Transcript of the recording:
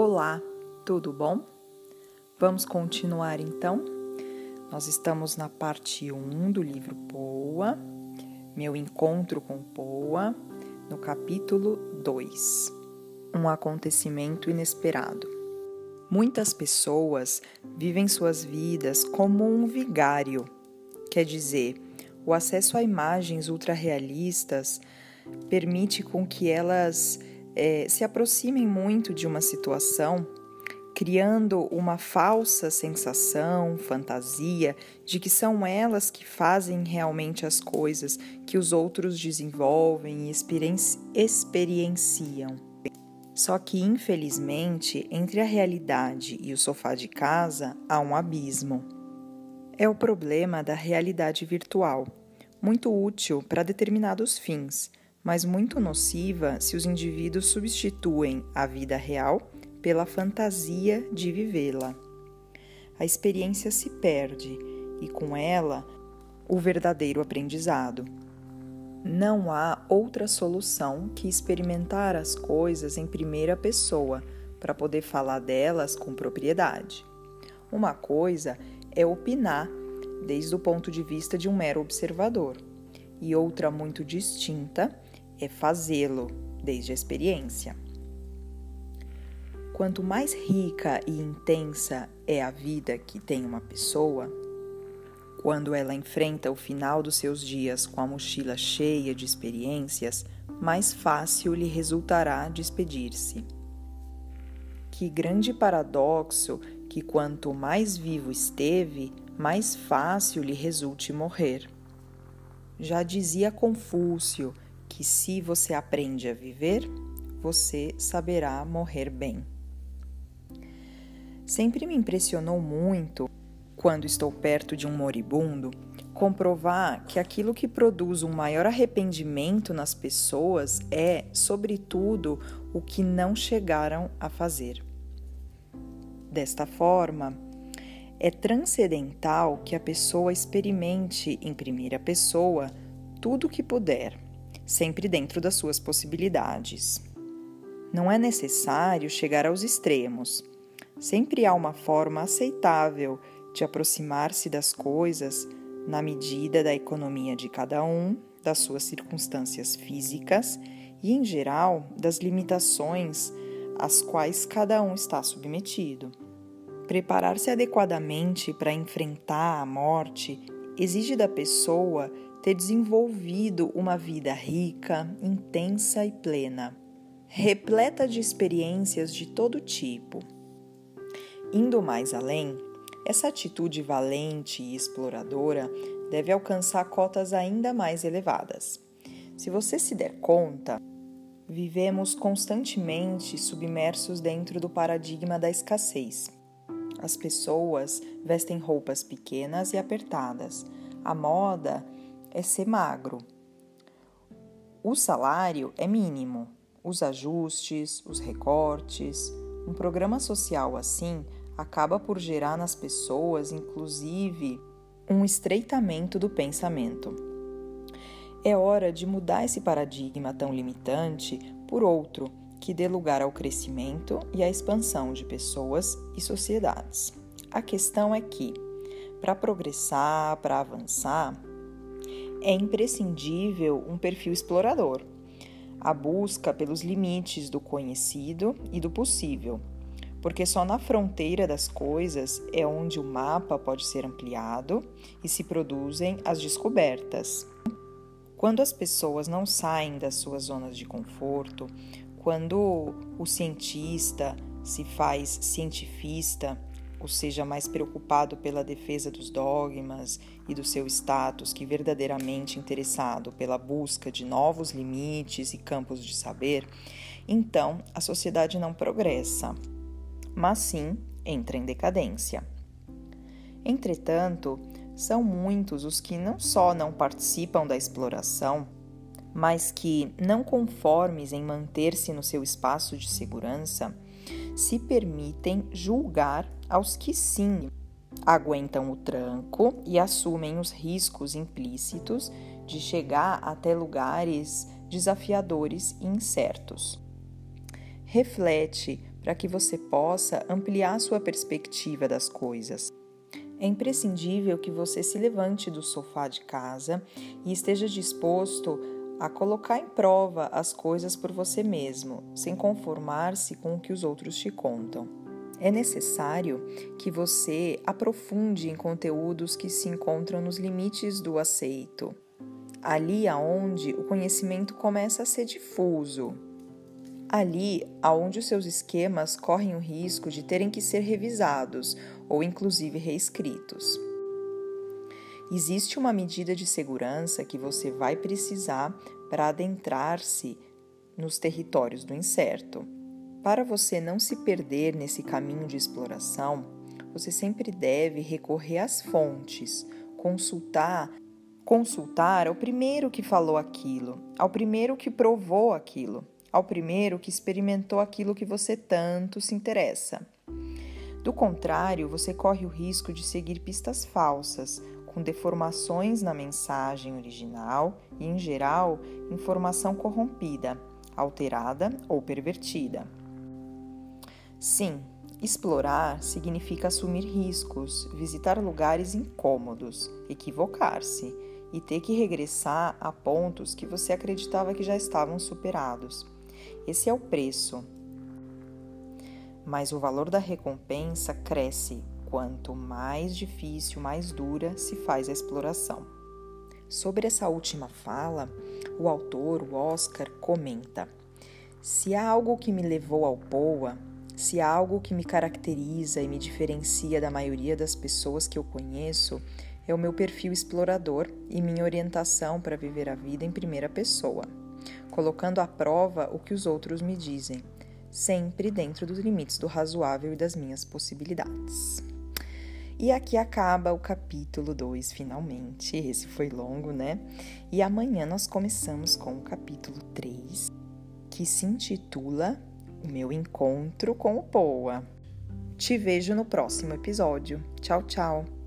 Olá, tudo bom? Vamos continuar então? Nós estamos na parte 1 do livro Poa, Meu Encontro com Poa, no capítulo 2 Um acontecimento inesperado. Muitas pessoas vivem suas vidas como um vigário, quer dizer, o acesso a imagens ultrarrealistas permite com que elas é, se aproximem muito de uma situação, criando uma falsa sensação, fantasia de que são elas que fazem realmente as coisas que os outros desenvolvem e experienciam. Só que, infelizmente, entre a realidade e o sofá de casa há um abismo. É o problema da realidade virtual, muito útil para determinados fins mas muito nociva se os indivíduos substituem a vida real pela fantasia de vivê-la. A experiência se perde e, com ela, o verdadeiro aprendizado. Não há outra solução que experimentar as coisas em primeira pessoa para poder falar delas com propriedade. Uma coisa é opinar desde o ponto de vista de um mero observador, e outra muito distinta é fazê-lo desde a experiência. Quanto mais rica e intensa é a vida que tem uma pessoa, quando ela enfrenta o final dos seus dias com a mochila cheia de experiências, mais fácil lhe resultará despedir-se. Que grande paradoxo que quanto mais vivo esteve, mais fácil lhe resulte morrer. Já dizia Confúcio que se você aprende a viver, você saberá morrer bem. Sempre me impressionou muito, quando estou perto de um moribundo, comprovar que aquilo que produz um maior arrependimento nas pessoas é, sobretudo, o que não chegaram a fazer. Desta forma, é transcendental que a pessoa experimente em primeira pessoa tudo o que puder sempre dentro das suas possibilidades. Não é necessário chegar aos extremos. Sempre há uma forma aceitável de aproximar-se das coisas na medida da economia de cada um, das suas circunstâncias físicas e, em geral, das limitações às quais cada um está submetido. Preparar-se adequadamente para enfrentar a morte exige da pessoa ter desenvolvido uma vida rica, intensa e plena, repleta de experiências de todo tipo. Indo mais além, essa atitude valente e exploradora deve alcançar cotas ainda mais elevadas. Se você se der conta, vivemos constantemente submersos dentro do paradigma da escassez. As pessoas vestem roupas pequenas e apertadas. A moda é ser magro. O salário é mínimo. Os ajustes, os recortes, um programa social assim acaba por gerar nas pessoas, inclusive, um estreitamento do pensamento. É hora de mudar esse paradigma tão limitante por outro que dê lugar ao crescimento e à expansão de pessoas e sociedades. A questão é que, para progressar, para avançar, é imprescindível um perfil explorador, a busca pelos limites do conhecido e do possível, porque só na fronteira das coisas é onde o mapa pode ser ampliado e se produzem as descobertas. Quando as pessoas não saem das suas zonas de conforto, quando o cientista se faz cientifista ou seja mais preocupado pela defesa dos dogmas e do seu status que verdadeiramente interessado pela busca de novos limites e campos de saber, então a sociedade não progressa, mas sim entra em decadência. Entretanto, são muitos os que não só não participam da exploração, mas que, não conformes em manter-se no seu espaço de segurança, se permitem julgar aos que sim aguentam o tranco e assumem os riscos implícitos de chegar até lugares desafiadores e incertos. Reflete para que você possa ampliar sua perspectiva das coisas. É imprescindível que você se levante do sofá de casa e esteja disposto a colocar em prova as coisas por você mesmo, sem conformar-se com o que os outros te contam. É necessário que você aprofunde em conteúdos que se encontram nos limites do aceito, ali aonde o conhecimento começa a ser difuso, ali aonde os seus esquemas correm o risco de terem que ser revisados ou inclusive reescritos. Existe uma medida de segurança que você vai precisar para adentrar-se nos territórios do incerto. Para você não se perder nesse caminho de exploração, você sempre deve recorrer às fontes, consultar consultar ao primeiro que falou aquilo, ao primeiro que provou aquilo, ao primeiro que experimentou aquilo que você tanto se interessa. Do contrário, você corre o risco de seguir pistas falsas, com deformações na mensagem original e, em geral, informação corrompida, alterada ou pervertida. Sim, explorar significa assumir riscos, visitar lugares incômodos, equivocar-se e ter que regressar a pontos que você acreditava que já estavam superados. Esse é o preço. Mas o valor da recompensa cresce quanto mais difícil, mais dura se faz a exploração. Sobre essa última fala, o autor, o Oscar, comenta: Se há algo que me levou ao Poa, se há algo que me caracteriza e me diferencia da maioria das pessoas que eu conheço, é o meu perfil explorador e minha orientação para viver a vida em primeira pessoa, colocando à prova o que os outros me dizem, sempre dentro dos limites do razoável e das minhas possibilidades. E aqui acaba o capítulo 2, finalmente. Esse foi longo, né? E amanhã nós começamos com o capítulo 3, que se intitula O meu encontro com o Poa. Te vejo no próximo episódio. Tchau, tchau!